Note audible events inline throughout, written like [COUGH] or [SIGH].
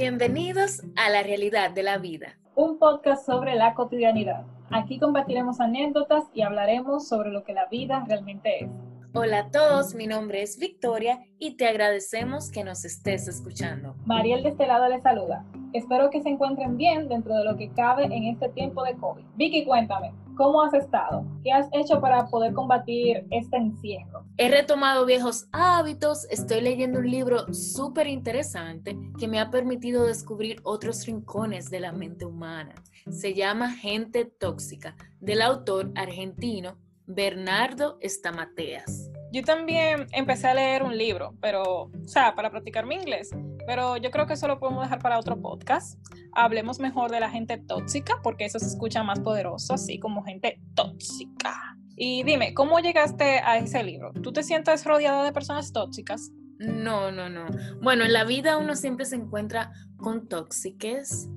Bienvenidos a la realidad de la vida. Un podcast sobre la cotidianidad. Aquí compartiremos anécdotas y hablaremos sobre lo que la vida realmente es. Hola a todos, mi nombre es Victoria y te agradecemos que nos estés escuchando. Mariel de este lado les saluda. Espero que se encuentren bien dentro de lo que cabe en este tiempo de COVID. Vicky, cuéntame, ¿cómo has estado? ¿Qué has hecho para poder combatir este encierro? He retomado viejos hábitos, estoy leyendo un libro súper interesante que me ha permitido descubrir otros rincones de la mente humana. Se llama Gente Tóxica, del autor argentino Bernardo Estamateas. Yo también empecé a leer un libro, pero, o sea, para practicar mi inglés, pero yo creo que eso lo podemos dejar para otro podcast. Hablemos mejor de la gente tóxica, porque eso se escucha más poderoso, así como gente tóxica. Y dime, ¿cómo llegaste a ese libro? ¿Tú te sientes rodeada de personas tóxicas? No, no, no. Bueno, en la vida uno siempre se encuentra con tóxiques,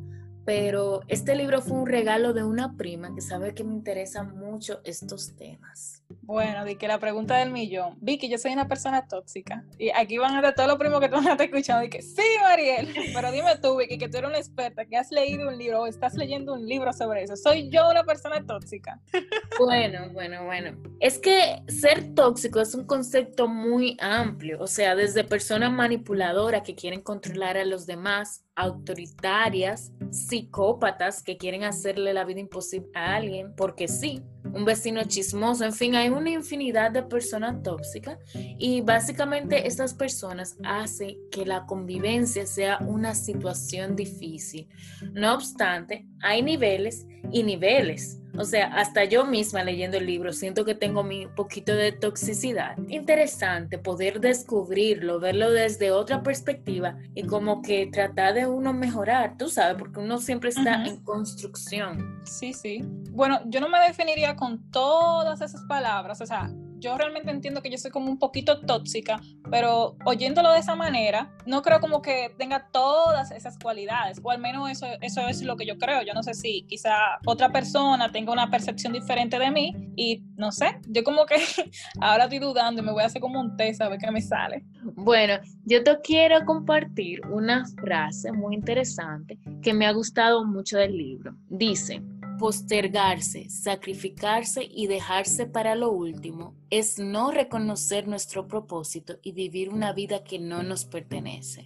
pero este libro fue un regalo de una prima que sabe que me interesan mucho estos temas. Bueno, di que la pregunta del millón. Vicky, yo soy una persona tóxica. Y aquí van a estar todos los primos que tú van a estar escuchando. Y que sí, Mariel. Pero dime tú, Vicky, que tú eres una experta, que has leído un libro o estás leyendo un libro sobre eso. ¿Soy yo una persona tóxica? Bueno, bueno, bueno. Es que ser tóxico es un concepto muy amplio. O sea, desde personas manipuladoras que quieren controlar a los demás, autoritarias, psicópatas que quieren hacerle la vida imposible a alguien, porque sí, un vecino chismoso, en fin, hay una infinidad de personas tóxicas y básicamente estas personas hacen que la convivencia sea una situación difícil. No obstante, hay niveles y niveles. O sea, hasta yo misma leyendo el libro siento que tengo mi poquito de toxicidad. Interesante poder descubrirlo, verlo desde otra perspectiva y como que tratar de uno mejorar, tú sabes, porque uno siempre está en construcción. Sí, sí. Bueno, yo no me definiría con todas esas palabras, o sea, yo realmente entiendo que yo soy como un poquito tóxica, pero oyéndolo de esa manera, no creo como que tenga todas esas cualidades, o al menos eso, eso es lo que yo creo. Yo no sé si quizá otra persona tenga una percepción diferente de mí y no sé, yo como que [LAUGHS] ahora estoy dudando y me voy a hacer como un test a ver qué me sale. Bueno, yo te quiero compartir una frase muy interesante que me ha gustado mucho del libro. Dice, postergarse, sacrificarse y dejarse para lo último es no reconocer nuestro propósito y vivir una vida que no nos pertenece.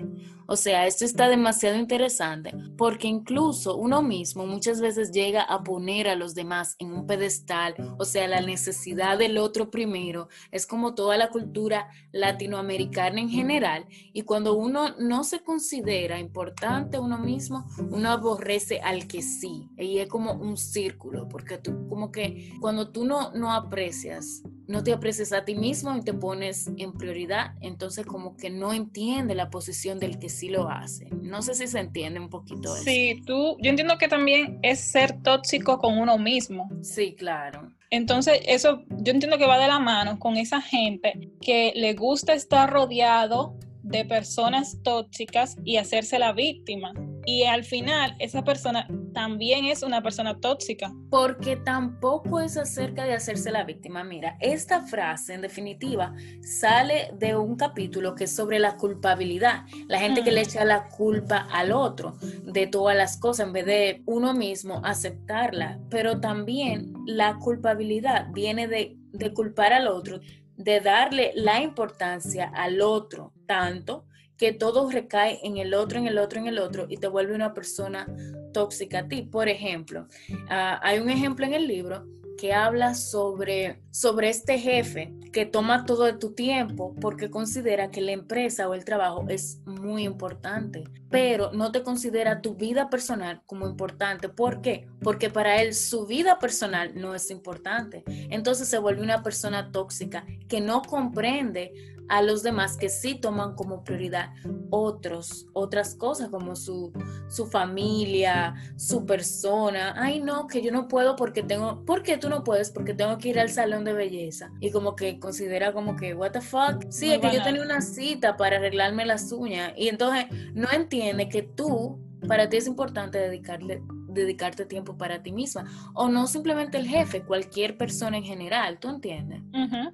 O sea, esto está demasiado interesante porque incluso uno mismo muchas veces llega a poner a los demás en un pedestal, o sea, la necesidad del otro primero, es como toda la cultura latinoamericana en general, y cuando uno no se considera importante uno mismo, uno aborrece al que sí, y es como un círculo, porque tú como que cuando tú no, no aprecias, no te aprecias a ti mismo y te pones en prioridad, entonces como que no entiende la posición del que sí lo hace. No sé si se entiende un poquito eso. Sí, tú, yo entiendo que también es ser tóxico con uno mismo. Sí, claro. Entonces, eso yo entiendo que va de la mano con esa gente que le gusta estar rodeado de personas tóxicas y hacerse la víctima. Y al final, esa persona también es una persona tóxica. Porque tampoco es acerca de hacerse la víctima. Mira, esta frase en definitiva sale de un capítulo que es sobre la culpabilidad. La gente que le echa la culpa al otro de todas las cosas en vez de uno mismo aceptarla. Pero también la culpabilidad viene de, de culpar al otro, de darle la importancia al otro tanto que todo recae en el otro, en el otro, en el otro y te vuelve una persona tóxica a ti. Por ejemplo, ah, hay un ejemplo en el libro que habla sobre, sobre este jefe que toma todo de tu tiempo porque considera que la empresa o el trabajo es muy importante, pero no te considera tu vida personal como importante. ¿Por qué? Porque para él su vida personal no es importante. Entonces se vuelve una persona tóxica que no comprende a los demás que sí toman como prioridad otros, otras cosas como su, su familia, su persona. Ay, no, que yo no puedo porque tengo, ¿por qué tú no puedes? Porque tengo que ir al salón de belleza. Y como que considera como que, what the fuck? Sí, es que yo tenía una cita para arreglarme las uñas. Y entonces no entiende que tú, para ti es importante dedicarle dedicarte tiempo para ti misma. O no simplemente el jefe, cualquier persona en general, ¿tú entiendes?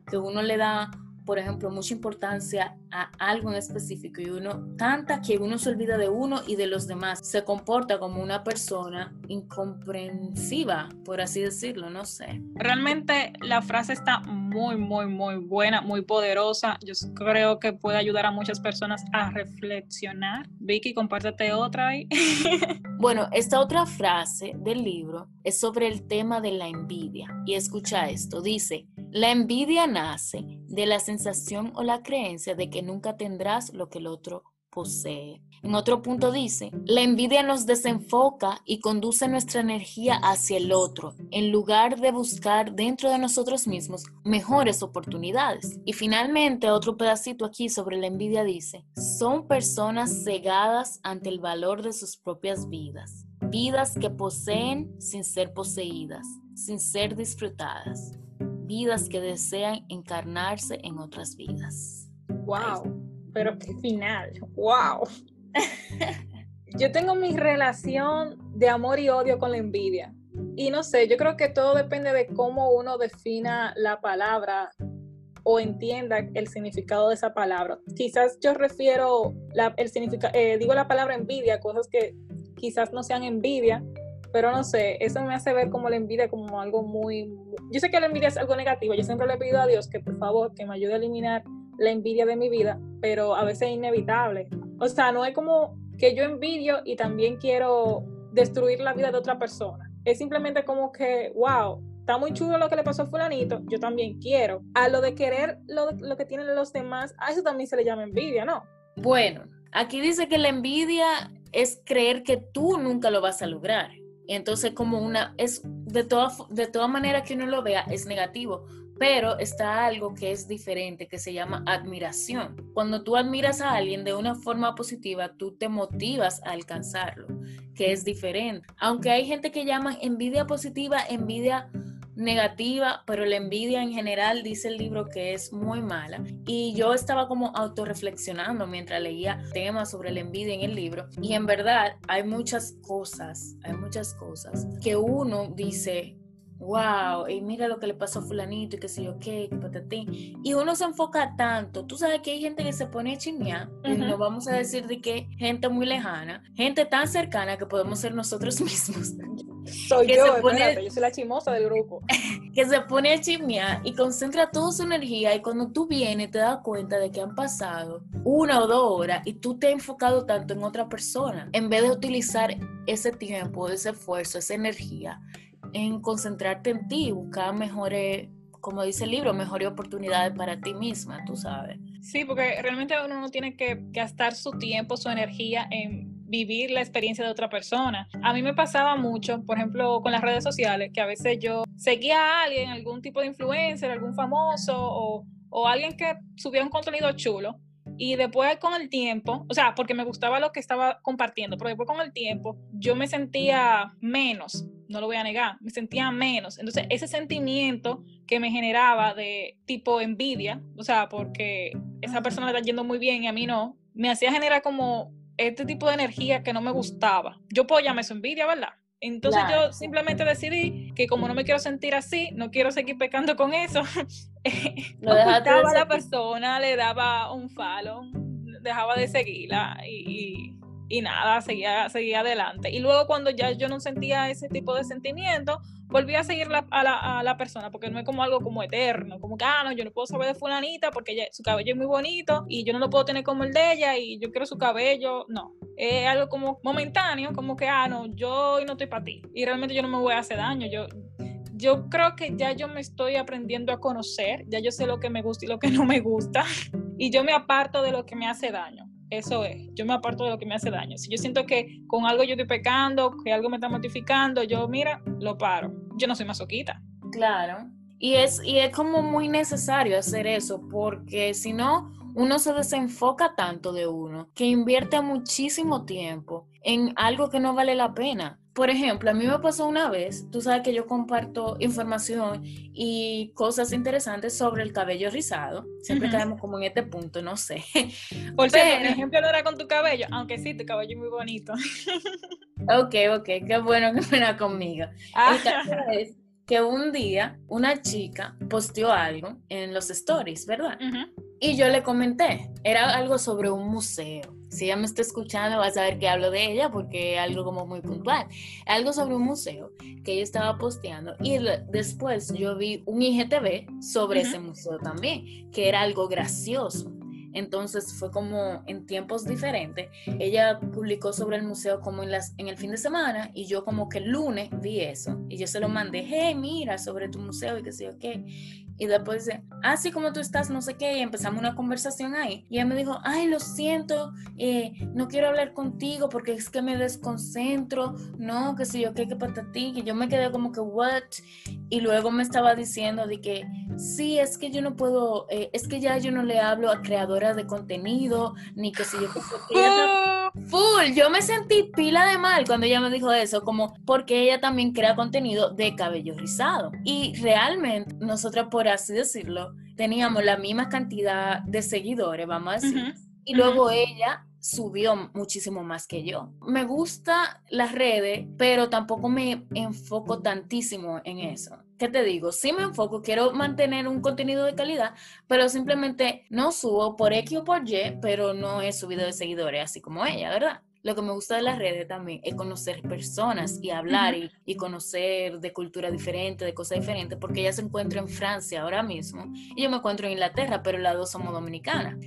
Que uno le da por ejemplo, mucha importancia a algo en específico y uno, tanta que uno se olvida de uno y de los demás, se comporta como una persona incomprensiva, por así decirlo, no sé. Realmente la frase está muy, muy, muy buena, muy poderosa. Yo creo que puede ayudar a muchas personas a reflexionar. Vicky, compártete otra ahí. [LAUGHS] bueno, esta otra frase del libro es sobre el tema de la envidia. Y escucha esto, dice, la envidia nace de la sensación o la creencia de que nunca tendrás lo que el otro posee. En otro punto dice, la envidia nos desenfoca y conduce nuestra energía hacia el otro, en lugar de buscar dentro de nosotros mismos mejores oportunidades. Y finalmente, otro pedacito aquí sobre la envidia dice, son personas cegadas ante el valor de sus propias vidas, vidas que poseen sin ser poseídas, sin ser disfrutadas vidas que desean encarnarse en otras vidas. ¡Wow! Pero qué final, ¡wow! [LAUGHS] yo tengo mi relación de amor y odio con la envidia. Y no sé, yo creo que todo depende de cómo uno defina la palabra o entienda el significado de esa palabra. Quizás yo refiero el significado, eh, digo la palabra envidia, cosas que quizás no sean envidia, pero no sé, eso me hace ver como la envidia como algo muy... Yo sé que la envidia es algo negativo, yo siempre le he pedido a Dios que por favor que me ayude a eliminar la envidia de mi vida, pero a veces es inevitable. O sea, no es como que yo envidio y también quiero destruir la vida de otra persona. Es simplemente como que, wow, está muy chulo lo que le pasó a fulanito, yo también quiero. A lo de querer lo, lo que tienen los demás, a eso también se le llama envidia, ¿no? Bueno, aquí dice que la envidia es creer que tú nunca lo vas a lograr. Entonces, como una, es de toda, de toda manera que uno lo vea, es negativo, pero está algo que es diferente, que se llama admiración. Cuando tú admiras a alguien de una forma positiva, tú te motivas a alcanzarlo, que es diferente. Aunque hay gente que llama envidia positiva, envidia negativa, pero la envidia en general dice el libro que es muy mala. Y yo estaba como autorreflexionando mientras leía temas sobre la envidia en el libro. Y en verdad hay muchas cosas, hay muchas cosas que uno dice, wow, y mira lo que le pasó a fulanito y qué sé yo qué, qué patatín. Y uno se enfoca tanto. Tú sabes que hay gente que se pone a chismear, y no vamos a decir de que gente muy lejana, gente tan cercana que podemos ser nosotros [LAUGHS] mismos. Soy yo, yo soy la chimosa del grupo. [LAUGHS] que se pone a chismear y concentra toda su energía y cuando tú vienes te das cuenta de que han pasado una o dos horas y tú te has enfocado tanto en otra persona en vez de utilizar ese tiempo, ese esfuerzo, esa energía en concentrarte en ti, buscar mejores, como dice el libro, mejores oportunidades para ti misma, tú sabes. Sí, porque realmente uno no tiene que gastar su tiempo, su energía en vivir la experiencia de otra persona. A mí me pasaba mucho, por ejemplo, con las redes sociales, que a veces yo seguía a alguien, algún tipo de influencer, algún famoso o, o alguien que subía un contenido chulo y después con el tiempo, o sea, porque me gustaba lo que estaba compartiendo, pero después con el tiempo yo me sentía menos, no lo voy a negar, me sentía menos. Entonces ese sentimiento que me generaba de tipo envidia, o sea, porque esa persona le está yendo muy bien y a mí no, me hacía generar como este tipo de energía que no me gustaba. Yo puedo llamarme eso envidia, ¿verdad? Entonces yo simplemente decidí que como no me quiero sentir así, no quiero seguir pecando con eso, [LAUGHS] no ocultaba a la persona, le daba un follow, dejaba de seguirla y, y, nada, seguía, seguía adelante. Y luego cuando ya yo no sentía ese tipo de sentimiento, volví a seguir a, la, a, la, persona, porque no es como algo como eterno, como que, ah, no, yo no puedo saber de fulanita porque su cabello es muy bonito y yo no lo puedo tener como el de ella y yo quiero su cabello, no. Es algo como momentáneo, como que, ah, no, yo hoy no estoy para ti y realmente yo no me voy a hacer daño, yo... Yo creo que ya yo me estoy aprendiendo a conocer, ya yo sé lo que me gusta y lo que no me gusta, [LAUGHS] y yo me aparto de lo que me hace daño. Eso es, yo me aparto de lo que me hace daño. Si yo siento que con algo yo estoy pecando, que algo me está mortificando, yo, mira, lo paro. Yo no soy masoquita. Claro. Y es, y es como muy necesario hacer eso, porque si no, uno se desenfoca tanto de uno, que invierte muchísimo tiempo en algo que no vale la pena por ejemplo, a mí me pasó una vez, tú sabes que yo comparto información y cosas interesantes sobre el cabello rizado. Siempre caemos como en este punto, no sé. [LAUGHS] Por cierto, ejemplo no era con tu cabello, aunque sí, tu cabello es muy bonito. [LAUGHS] ok, ok, qué bueno que fuera conmigo. Ah. El caso es que un día una chica posteó algo en los stories, ¿verdad? Y yo le comenté, era algo sobre un museo. Si ella me está escuchando, va a saber que hablo de ella porque es algo como muy puntual. Algo sobre un museo que ella estaba posteando. Y después yo vi un IGTV sobre ese museo también, que era algo gracioso. Entonces fue como en tiempos diferentes. Ella publicó sobre el museo como en, las, en el fin de semana y yo como que el lunes vi eso. Y yo se lo mandé, hey, mira sobre tu museo y qué sé yo qué. Y después dice, así ah, como tú estás, no sé qué, y empezamos una conversación ahí. Y ella me dijo, ay, lo siento, eh, no quiero hablar contigo porque es que me desconcentro, no, que si yo qué, que ti, que yo me quedé como que, what? Y luego me estaba diciendo de que, sí, es que yo no puedo, eh, es que ya yo no le hablo a creadoras de contenido, ni que si yo... [LAUGHS] Full, yo me sentí pila de mal cuando ella me dijo eso, como porque ella también crea contenido de cabello rizado. Y realmente, nosotras, por así decirlo, teníamos la misma cantidad de seguidores, vamos a decir. Y luego ella subió muchísimo más que yo. Me gusta las redes, pero tampoco me enfoco tantísimo en eso. ¿Qué te digo? Sí me enfoco, quiero mantener un contenido de calidad, pero simplemente no subo por X o por Y, pero no he subido de seguidores, así como ella, ¿verdad? Lo que me gusta de las redes también es conocer personas y hablar y, conocer de cultura diferente, de cosas diferentes, porque ella se encuentra en Francia ahora mismo y yo me encuentro en Inglaterra, pero las dos somos dominicanas.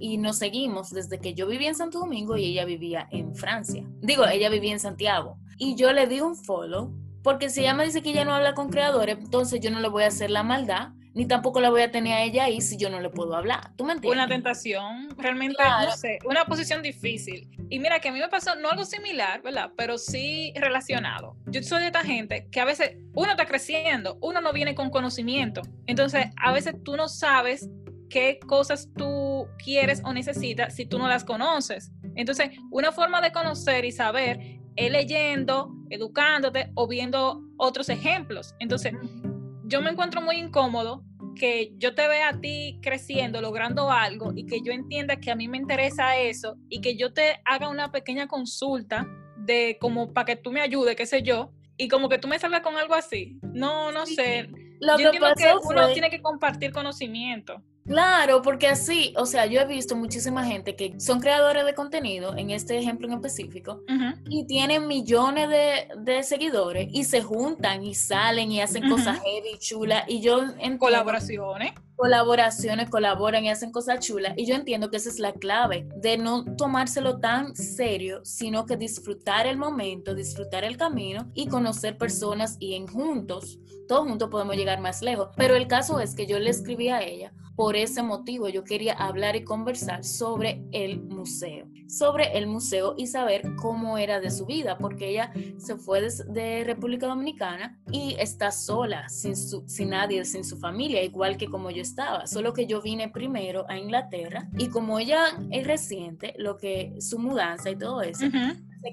Y nos seguimos desde que yo vivía en Santo Domingo y ella vivía en Francia. Digo, ella vivía en Santiago. Y yo le di un follow, porque si ella me dice que ella no habla con creadores, entonces yo no le voy a hacer la maldad ni tampoco la voy a tener a ella ahí si yo no le puedo hablar. ¿Tú me entiendes? Una tentación, realmente, no sé, una posición difícil. Y mira que a mí me pasó no algo similar, ¿verdad? Pero sí relacionado. Yo soy de esta gente que a veces uno está creciendo, uno no viene con conocimiento. Entonces, a veces tú no sabes qué cosas tú quieres o necesitas si tú no las conoces. Entonces, una forma de conocer y saber es leyendo, educándote o viendo otros ejemplos. Entonces, yo me encuentro muy incómodo que yo te vea a ti creciendo, logrando algo y que yo entienda que a mí me interesa eso y que yo te haga una pequeña consulta de como para que tú me ayudes, qué sé yo, y como que tú me salgas con algo así. No, no sé. Lo yo que entiendo que uno tiene que compartir conocimiento. Claro, porque así, o sea, yo he visto muchísima gente que son creadores de contenido, en este ejemplo en específico, y tienen millones de, seguidores y se juntan y salen y hacen cosas heavy, chulas, y yo en colaboraciones. Colaboraciones, colaboran y hacen cosas chulas, y yo entiendo que esa es la clave, de no tomárselo tan serio, sino que disfrutar el momento, disfrutar el camino y conocer personas y en juntos, todos juntos podemos llegar más lejos. Pero el caso es que yo le escribí a ella por ese motivo yo quería hablar y conversar sobre el museo, sobre el museo y saber cómo era de su vida, porque ella se fue de, República Dominicana y está sola, sin, sin nadie, sin su familia, igual que como yo estaba, solo que yo vine primero a Inglaterra y como ella es reciente, lo que su mudanza y todo eso,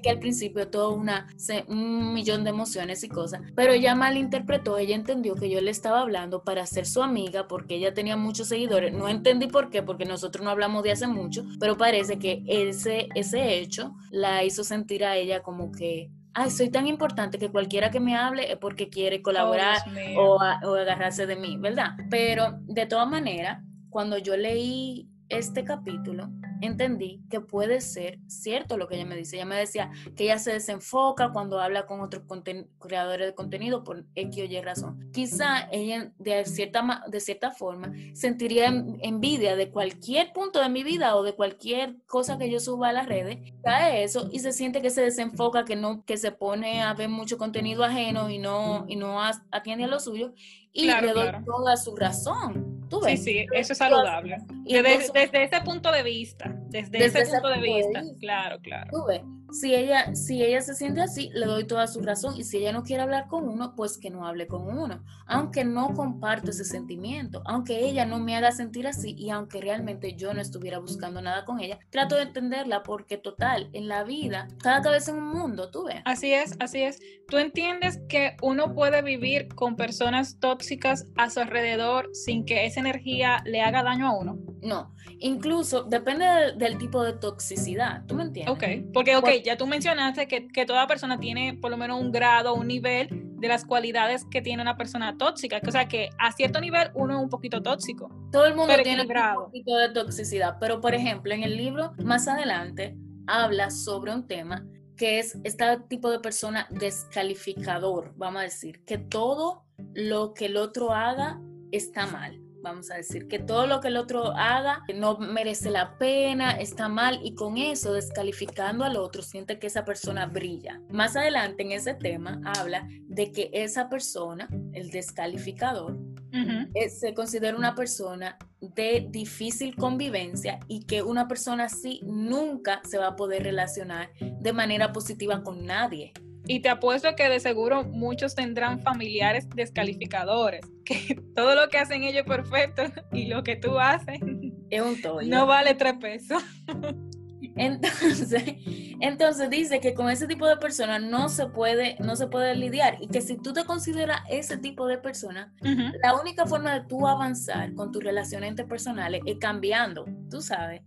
que al principio todo una, un millón de emociones y cosas, pero ella malinterpretó, ella entendió que yo le estaba hablando para ser su amiga porque ella tenía muchos seguidores, no entendí por qué, porque nosotros no hablamos de hace mucho, pero parece que ese, ese hecho la hizo sentir a ella como que ay, soy tan importante que cualquiera que me hable es porque quiere colaborar o, o, agarrarse de mí, ¿verdad? Pero de todas maneras, cuando yo leí este capítulo, entendí que puede ser cierto lo que ella me dice. Ella me decía que ella se desenfoca cuando habla con otros creadores de contenido por X o Y razón. Quizá ella de cierta, de cierta forma sentiría envidia de cualquier punto de mi vida o de cualquier cosa que yo suba a las redes, cae eso y se siente que se desenfoca, que no que se pone a ver mucho contenido ajeno y no y no atiende a lo suyo y le doy toda su razón. ¿Tú ves? Sí, sí, eso es saludable. Y desde, ese punto de vista, desde, ese, punto, de vista, claro, claro. Tú ves, si ella, si ella se siente así, le doy toda su razón. Y si ella no quiere hablar con uno, pues que no hable con uno. Aunque no comparto ese sentimiento, aunque ella no me haga sentir así y aunque realmente yo no estuviera buscando nada con ella, trato de entenderla porque total, en la vida, cada cabeza en un mundo, tú ves. Así es, así es. Tú entiendes que uno puede vivir con personas tóxicas a su alrededor sin que esa energía le haga daño a uno. No, incluso depende del, tipo de toxicidad, ¿tú me entiendes? Ok, porque ok, ya tú mencionaste que, que, toda persona tiene por lo menos un grado, un nivel de las cualidades que tiene una persona tóxica. O sea, que a cierto nivel uno es un poquito tóxico. Todo el mundo tiene un poquito de toxicidad, pero por ejemplo, en el libro más adelante habla sobre un tema que es este tipo de persona descalificador, vamos a decir, que todo lo que el otro haga está mal vamos a decir, que todo lo que el otro haga no merece la pena, está mal y con eso descalificando al otro siente que esa persona brilla. Más adelante en ese tema habla de que esa persona, el descalificador, eh, se considera una persona de difícil convivencia y que una persona así nunca se va a poder relacionar de manera positiva con nadie. Y te apuesto que de seguro muchos tendrán familiares descalificadores, [LAUGHS] que todo lo que hacen ellos es perfecto y lo que tú haces es un toyo. No vale tres pesos. [LAUGHS] Entonces, entonces dice que con ese tipo de personas no se puede, no se puede lidiar y que si tú te consideras ese tipo de persona, la única forma de tú avanzar con tus relaciones interpersonales es cambiando, tú sabes.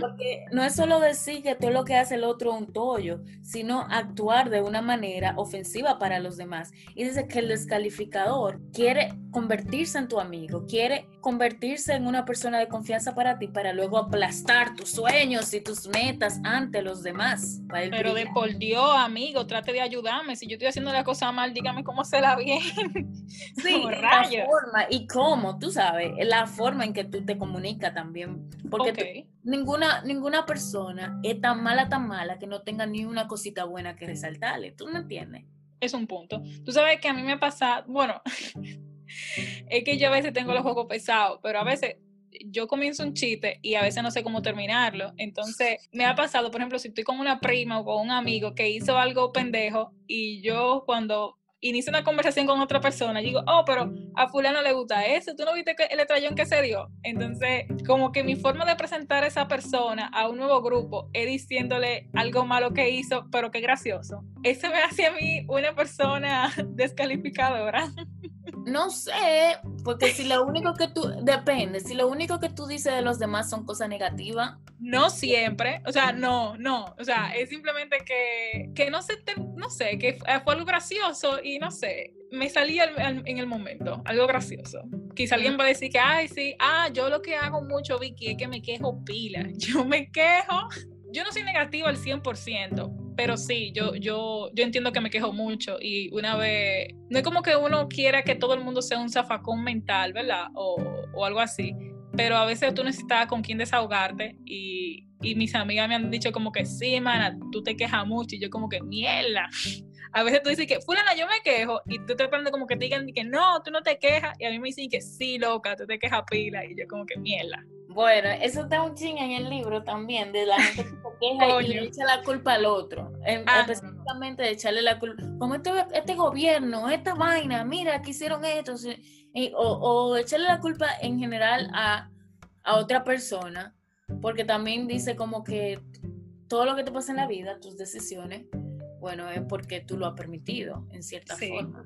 Porque no es solo decir que todo lo que hace el otro es un tollo, sino actuar de una manera ofensiva para los demás. Y dice que el descalificador quiere convertirse en tu amigo, quiere convertirse en una persona de confianza para ti para luego aplastar tus sueños y tus metas ante los demás. Pero de por Dios, amigo, trate de ayudarme. Si yo estoy haciendo la cosa mal, dígame cómo se la bien. [LAUGHS] Sí, la forma y cómo, tú sabes, la forma en que tú te comunicas también. Porque ninguna, ninguna persona es tan mala, tan mala que no tenga ni una cosita buena que resaltarle. ¿Tú me entiendes? Es un punto. Tú sabes que a mí me pasa, bueno, [LAUGHS] es que yo a veces tengo los ojos pesados, pero a veces yo comienzo un chiste y a veces no sé cómo terminarlo. Entonces, me ha pasado, por ejemplo, si estoy con una prima o con un amigo que hizo algo pendejo y yo cuando inicio una conversación con otra persona, digo, oh, pero a fulano le gusta eso, ¿tú no viste el estrellón que se dio? Entonces, como que mi forma de presentar a esa persona a un nuevo grupo es diciéndole algo malo que hizo, pero qué gracioso. Eso me hace a mí una persona [LAUGHS] descalificadora. No sé, porque si lo único que tú, depende, si lo único que tú dices de los demás son cosas negativas. No siempre, o sea, no, no, o sea, es simplemente que, que no sé, no sé, que fue algo gracioso y no sé, me salía en el momento, algo gracioso. Quizá alguien va a decir que, ay, sí, ah, yo lo que hago mucho, Vicky, es que me quejo pila. [LAUGHS] Yo me quejo, yo no soy negativa al 100%, pero sí, yo, yo, yo entiendo que me quejo mucho y una vez, no es como que uno quiera que todo el mundo sea un zafacón mental, ¿verdad? O, o algo así, pero a veces tú necesitas con quien desahogarte y, y mis amigas me han dicho como que sí, mana, tú te quejas mucho y yo como que mierda. [LAUGHS] A veces tú dices que, fulana, yo me quejo y tú te prendes como que te digan que no, tú no te quejas y a mí me dicen que sí, loca, tú te quejas pila y yo como que mierda. Bueno, eso está un ching en el libro también, de la gente que se [LAUGHS] queja y le echa la culpa al otro. Ah, específicamente de echarle la culpa. Como este, este gobierno, esta vaina, mira que hicieron esto. o, o, echarle la culpa en general a, a otra persona, porque también dice como que todo lo que te pasa en la vida, tus decisiones, bueno, es porque tú lo has permitido, en cierta forma.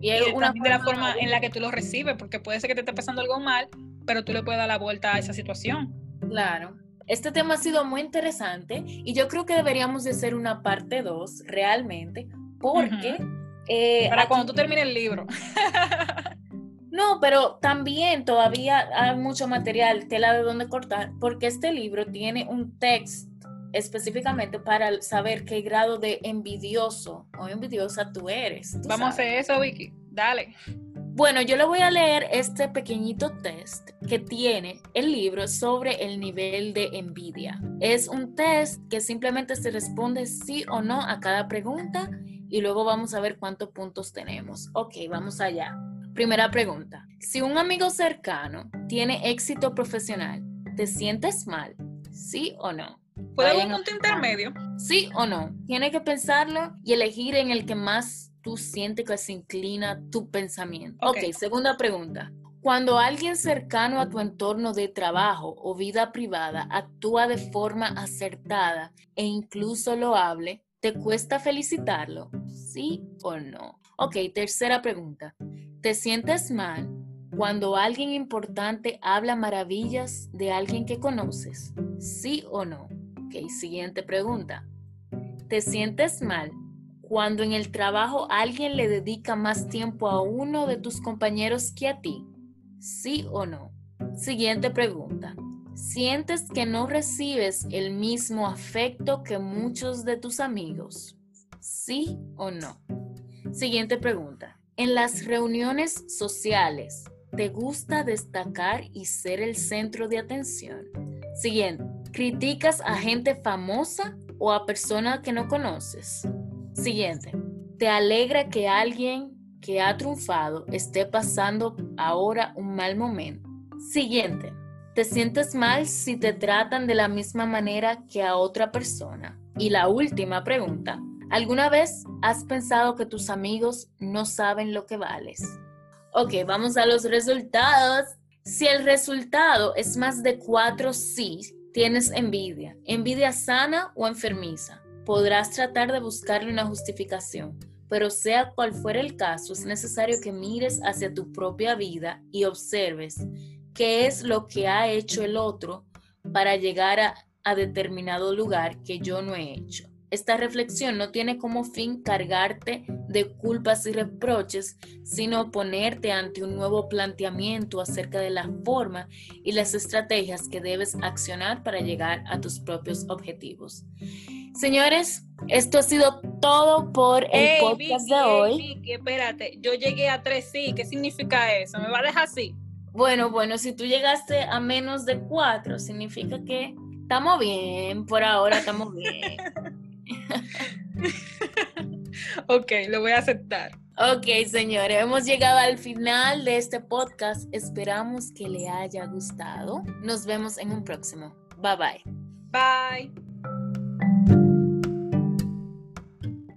Y es una de la forma en la que tú lo recibes, porque puede ser que te esté pasando algo mal, pero tú le puedes dar la vuelta a esa situación. Claro. Este tema ha sido muy interesante y yo creo que deberíamos de hacer una parte 2 realmente, porque... Eh, Para cuando tú termines el libro. [LAUGHS] no, pero también todavía hay mucho material, tela de dónde cortar, porque este libro tiene un texto específicamente para saber qué grado de envidioso o envidiosa tú eres. Vamos a hacer eso, Vicky. Dale. Bueno, yo le voy a leer este pequeñito test que tiene el libro sobre el nivel de envidia. Es un test que simplemente se responde sí o no a cada pregunta y luego vamos a ver cuántos puntos tenemos. Ok, vamos allá. Primera pregunta. Si un amigo cercano tiene éxito profesional, ¿te sientes mal? ¿Sí o no? ¿Puede haber un punto intermedio? Sí o no. Tiene que pensarlo y elegir en el que más tú sientes que se inclina tu pensamiento. Ok, segunda pregunta. Cuando alguien cercano a tu entorno de trabajo o vida privada actúa de forma acertada e incluso loable, ¿te cuesta felicitarlo? ¿Sí o no? Ok, tercera pregunta. ¿Te sientes mal cuando alguien importante habla maravillas de alguien que conoces? ¿Sí o no? Ok, siguiente pregunta. ¿Te sientes mal cuando en el trabajo alguien le dedica más tiempo a uno de tus compañeros que a ti? ¿Sí o no? Siguiente pregunta. ¿Sientes que no recibes el mismo afecto que muchos de tus amigos? ¿Sí o no? Siguiente pregunta. En las reuniones sociales, ¿te gusta destacar y ser el centro de atención? Siguiente. ¿Criticas a gente famosa o a personas que no conoces? Siguiente. ¿Te alegra que alguien que ha triunfado esté pasando ahora un mal momento? Siguiente. ¿Te sientes mal si te tratan de la misma manera que a otra persona? Y la última pregunta. ¿Alguna vez has pensado que tus amigos no saben lo que vales? Ok, vamos a los resultados. Si el resultado es más de cuatro sí, tienes envidia. Envidia sana o enfermiza podrás tratar de buscarle una justificación, pero sea cual fuera el caso, es necesario que mires hacia tu propia vida y observes qué es lo que ha hecho el otro para llegar a, determinado lugar que yo no he hecho. Esta reflexión no tiene como fin cargarte de culpas y reproches, sino ponerte ante un nuevo planteamiento acerca de la forma y las estrategias que debes accionar para llegar a tus propios objetivos. Señores, esto ha sido todo por el podcast de hoy. Vicky, espérate, yo llegué a tres sí, ¿qué significa eso? ¿Me va a dejar así? Bueno, bueno, si tú llegaste a menos de cuatro, significa que estamos bien, por ahora estamos bien. [LAUGHS] ok, lo voy a aceptar. Ok, señores, hemos llegado al final de este podcast. Esperamos que le haya gustado. Nos vemos en un próximo. Bye bye. Bye.